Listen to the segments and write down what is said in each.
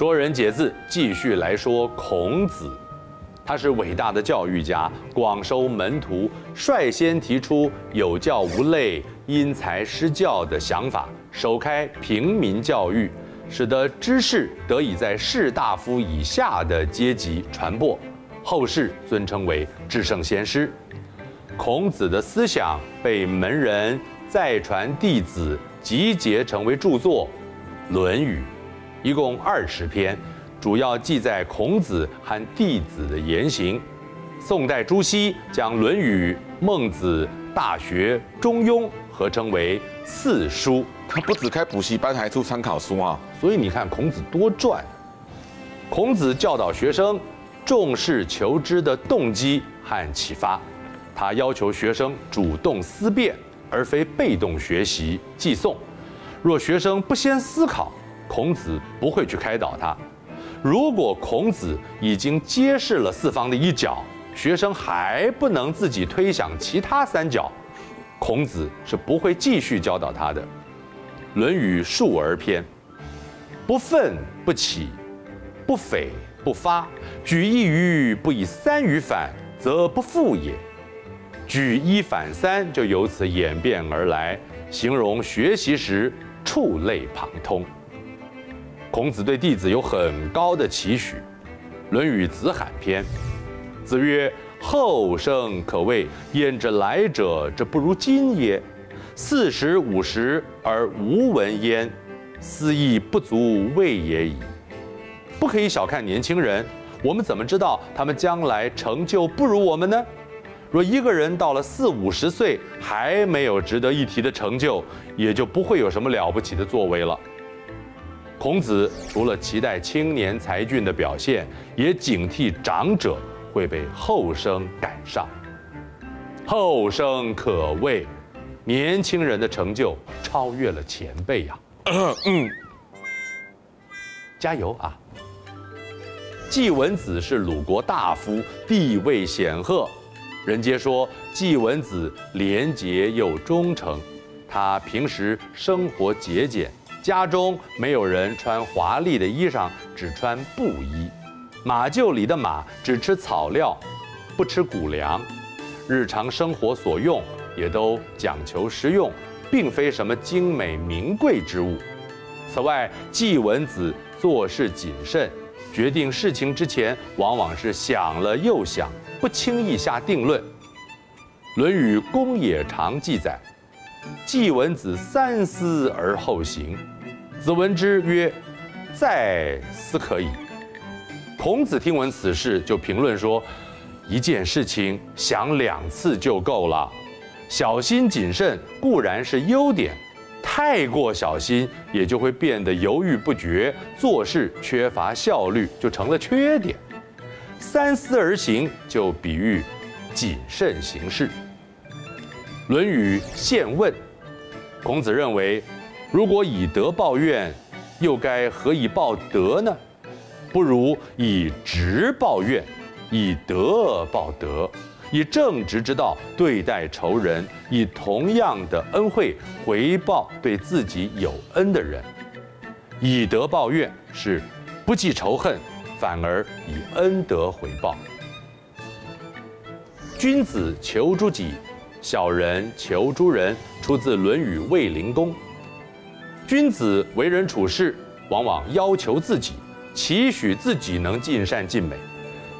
说人解字，继续来说孔子。他是伟大的教育家，广收门徒，率先提出有教无类、因材施教的想法，首开平民教育，使得知识得以在士大夫以下的阶级传播，后世尊称为至圣先师。孔子的思想被门人再传弟子，集结成为著作《论语》。一共二十篇，主要记载孔子和弟子的言行。宋代朱熹将《论语》《孟子》《大学》《中庸》合称为四书。他不只开补习班，还出参考书啊！所以你看孔子多赚。孔子教导学生重视求知的动机和启发，他要求学生主动思辨，而非被动学习记诵。若学生不先思考，孔子不会去开导他。如果孔子已经揭示了四方的一角，学生还不能自己推想其他三角，孔子是不会继续教导他的。《论语·述而篇》：不愤不启，不悱不发。举一隅不以三隅反，则不复也。举一反三就由此演变而来，形容学习时触类旁通。孔子对弟子有很高的期许，《论语·子罕篇》：子曰：“后生可畏，焉知来者之不如今也？四十五十而无闻焉，斯亦不足畏也已。”不可以小看年轻人，我们怎么知道他们将来成就不如我们呢？若一个人到了四五十岁还没有值得一提的成就，也就不会有什么了不起的作为了。孔子除了期待青年才俊的表现，也警惕长者会被后生赶上。后生可畏，年轻人的成就超越了前辈呀、啊！嗯，加油啊！季文子是鲁国大夫，地位显赫，人皆说季文子廉洁又忠诚。他平时生活节俭。家中没有人穿华丽的衣裳，只穿布衣。马厩里的马只吃草料，不吃谷粮。日常生活所用也都讲求实用，并非什么精美名贵之物。此外，季文子做事谨慎，决定事情之前往往是想了又想，不轻易下定论。《论语·公冶长》记载。季文子三思而后行，子闻之曰：“再思可矣。”孔子听闻此事，就评论说：“一件事情想两次就够了。小心谨慎固然是优点，太过小心也就会变得犹豫不决，做事缺乏效率，就成了缺点。三思而行，就比喻谨慎行事。”《论语·宪问》，孔子认为，如果以德报怨，又该何以报德呢？不如以直报怨，以德报德，以正直之道对待仇人，以同样的恩惠回报对自己有恩的人。以德报怨是不计仇恨，反而以恩德回报。君子求诸己。小人求诸人，出自《论语·卫灵公》。君子为人处事，往往要求自己，期许自己能尽善尽美。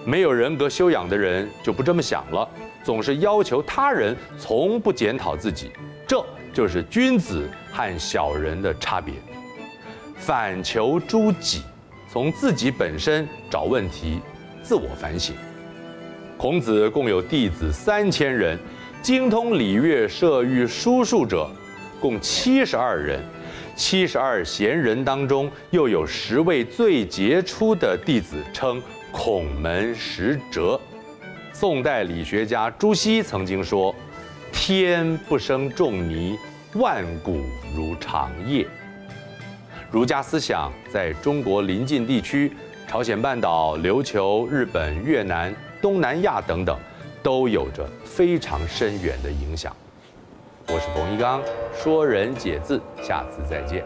没有人格修养的人就不这么想了，总是要求他人，从不检讨自己。这就是君子和小人的差别。反求诸己，从自己本身找问题，自我反省。孔子共有弟子三千人。精通礼乐射御书数者，共七十二人。七十二贤人当中，又有十位最杰出的弟子，称孔门十哲。宋代理学家朱熹曾经说：“天不生仲尼，万古如长夜。”儒家思想在中国邻近地区，朝鲜半岛、琉球、日本、越南、东南亚等等。都有着非常深远的影响。我是冯一刚，说人解字，下次再见。